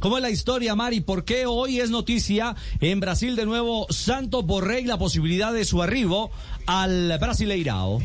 ¿Cómo es la historia, Mari? ¿Por qué hoy es noticia en Brasil de nuevo Santos Borrell la posibilidad de su arribo al Brasileirao?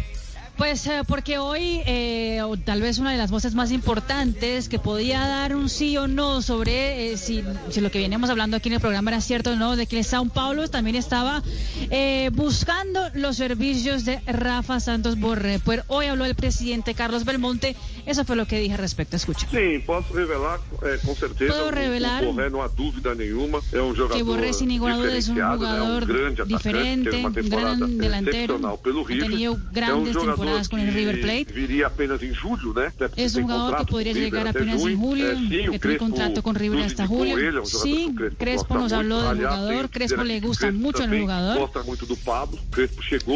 Pues eh, porque hoy eh, o tal vez una de las voces más importantes que podía dar un sí o no sobre eh, si, si, lo que veníamos hablando aquí en el programa era cierto o no, de que Sao Paulo también estaba eh, buscando los servicios de Rafa Santos Borré. Pues hoy habló el presidente Carlos Belmonte, eso fue lo que dije al respecto. Escucha. Sí, puedo revelar eh, con certeza. Puedo revelar Borré, no hay duda ninguna, es un jugador que Borré sin ninguna duda es un jugador um diferente, un gran delantero, ha tenido grandes temporadas con el River Plate. Apenas em julho, né? Es un jugador que podría llegar apenas en julio, que tiene contrato con River hasta julio. Sí, Crespo nos habló del jugador, Crespo le gusta mucho el jugador.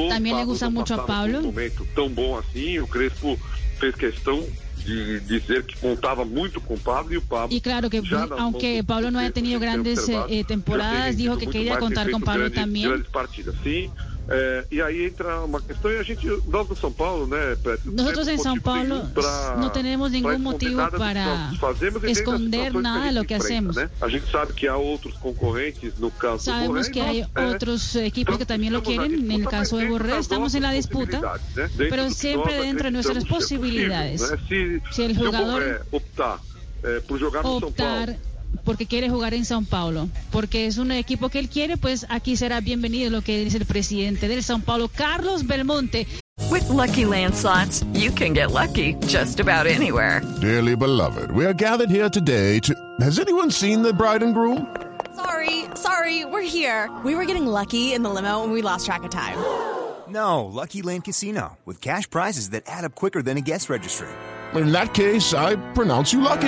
También le gusta mucho a Pablo. tão bom assim, o Crespo fez questão de dizer que contaba mucho con Pablo y Pablo. Y claro que aunque Pablo no haya tenido grandes eh, temporadas, dijo que quería contar con Pablo también. Partidas, sí. É, e aí entra uma questão e a gente, nós do São Paulo, né, Petro, Nosotros en São Paulo pra, no tenemos ningún motivo para esconder nada de lo que hacemos. Né? A gente sabe que há outros concorrentes no caso Sabemos do Borré, que hay é, otros equipos que también lo quieren, en el caso de Borré estamos en la disputa, né? pero siempre dentro de nuestras posibilidades. Né? Se, si el jugador se o Borré optar eh, por jogar no São Paulo porque quiere jugar en Sao Paulo, porque es un equipo que él quiere, pues aquí será bienvenido lo que dice el presidente del Sao Paulo, Carlos Belmonte. With lucky landslots, you can get lucky just about anywhere. Dearly beloved, we are gathered here today to. Has anyone seen the bride and groom? Sorry, sorry, we're here. We were getting lucky in the limo and we lost track of time. No, Lucky Land Casino, with cash prizes that add up quicker than a guest registry. In that case, I pronounce you lucky.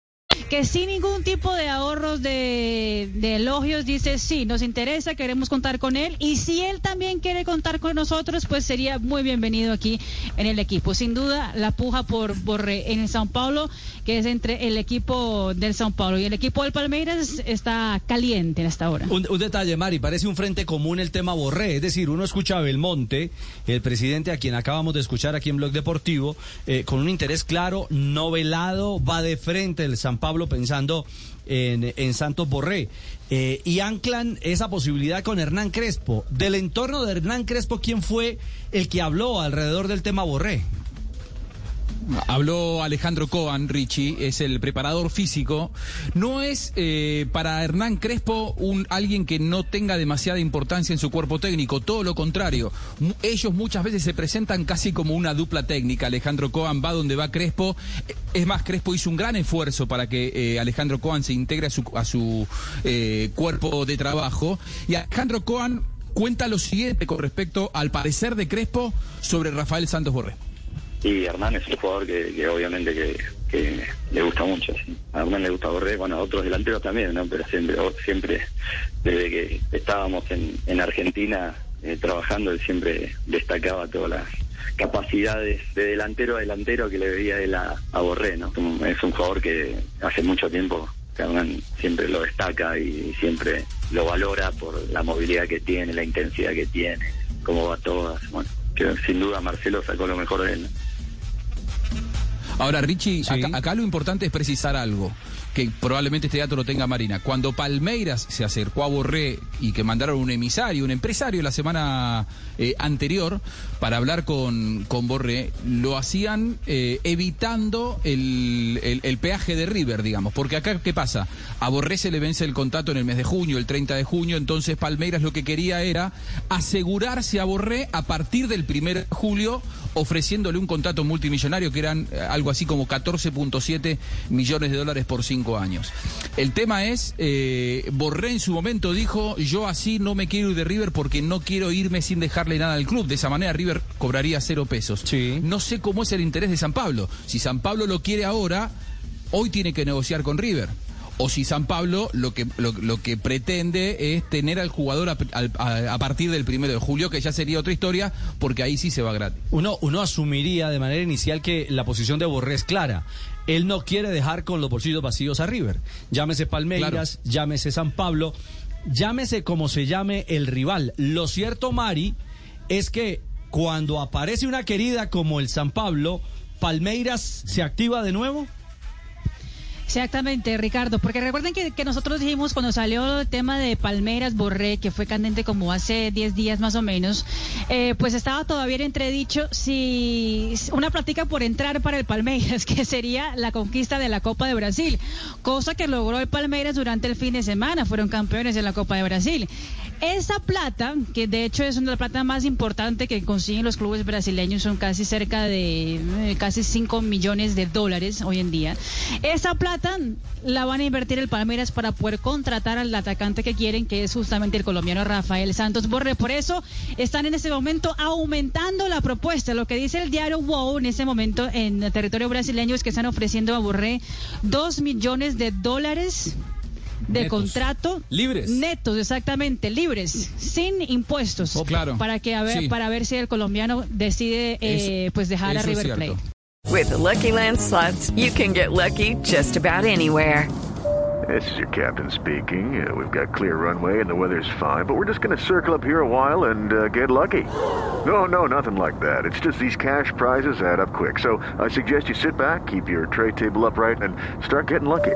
Que sin ningún tipo de ahorros de, elogios dice sí, nos interesa, queremos contar con él y si él también quiere contar con nosotros, pues sería muy bienvenido aquí en el equipo. Sin duda, la puja por Borré en el Sao Paulo, que es entre el equipo del Sao Paulo y el equipo del Palmeiras, está caliente en esta hora. Un, un detalle, Mari, parece un frente común el tema Borré, es decir, uno escucha a Belmonte, el presidente a quien acabamos de escuchar aquí en Blog Deportivo, eh, con un interés claro, no velado, va de frente el San Pablo pensando en, en Santos Borré. Eh, y anclan esa posibilidad con Hernán Crespo. Del entorno de Hernán Crespo, ¿quién fue el que habló alrededor del tema Borré? Habló Alejandro Coan, Richie, es el preparador físico. No es eh, para Hernán Crespo un alguien que no tenga demasiada importancia en su cuerpo técnico, todo lo contrario. Ellos muchas veces se presentan casi como una dupla técnica. Alejandro Coan va donde va Crespo. Es más, Crespo hizo un gran esfuerzo para que eh, Alejandro Coan se integre a su, a su eh, cuerpo de trabajo. Y Alejandro Coan cuenta lo siguiente con respecto al parecer de Crespo sobre Rafael Santos Borré. Y Hernán es un jugador que, que obviamente que, le gusta mucho. A Hernán le gusta Borré, bueno, a otros delanteros también, ¿no? Pero siempre, siempre desde que estábamos en, en Argentina eh, trabajando, él siempre destacaba todas las capacidades de delantero a delantero que le veía él a, Borré, ¿no? Es un jugador que hace mucho tiempo Hernán siempre lo destaca y siempre lo valora por la movilidad que tiene, la intensidad que tiene, cómo va todas. Bueno, que sin duda Marcelo sacó lo mejor de él. Ahora, Richie, sí. acá, acá, lo importante es precisar algo, que probablemente este dato lo tenga Marina. Cuando Palmeiras se acercó a Borré y que mandaron un emisario, un empresario la semana eh, anterior para hablar con, con Borré, lo hacían eh, evitando el, el, el, peaje de River, digamos. Porque acá, ¿qué pasa? A Borré se le vence el contrato en el mes de junio, el 30 de junio, entonces Palmeiras lo que quería era asegurarse a Borré a partir del 1 de julio ofreciéndole un contrato multimillonario que eran eh, algo así como 14.7 millones de dólares por cinco años. El tema es, eh, Borré en su momento dijo, yo así no me quiero ir de River porque no quiero irme sin dejarle nada al club. De esa manera River cobraría cero pesos. No sé cómo es el interés de San Pablo. Si San Pablo lo quiere ahora, hoy tiene que negociar con River o si San Pablo lo que, lo, que pretende es tener al jugador a, partir del primero de julio, que ya sería otra historia, porque ahí sí se va gratis. Uno, uno asumiría de manera inicial que la posición de Borré es clara. Él no quiere dejar con los bolsillos vacíos a River. Llámese Palmeiras, llámese San Pablo, llámese como se llame el rival. Lo cierto, Mari, es que cuando aparece una querida como el San Pablo, Palmeiras se activa de nuevo. Exactamente, Ricardo, porque recuerden que, nosotros dijimos cuando salió el tema de Palmeras Borré, que fue candente como hace 10 días más o menos, eh, pues estaba todavía en entredicho si una práctica por entrar para el Palmeiras, que sería la conquista de la Copa de Brasil, cosa que logró el Palmeiras durante el fin de semana, fueron campeones de la Copa de Brasil. Esa plata, que de hecho es una de las plata más importante que consiguen los clubes brasileños, son casi cerca de eh, casi 5 millones de dólares hoy en día. Esa plata la van a invertir el Palmeiras para poder contratar al atacante que quieren, que es justamente el colombiano Rafael Santos Borre. Por eso están en ese momento aumentando la propuesta. Lo que dice el diario WOW en ese momento en territorio brasileño es que están ofreciendo a Borré 2 millones de dólares de contrato libres netos exactamente libres sin impuestos oh, claro. para que a ver para ver si el colombiano decide eh, pues dejar a River Plate With the Lucky Land slots you can get lucky just about anywhere This is your captain speaking. Uh, we've got clear runway and the weather's fine, but we're just going to circle up here a while and uh, get lucky. No, no, nothing like that. It's just these cash prizes add up quick. So I suggest you sit back, keep your tray table upright, and start getting lucky.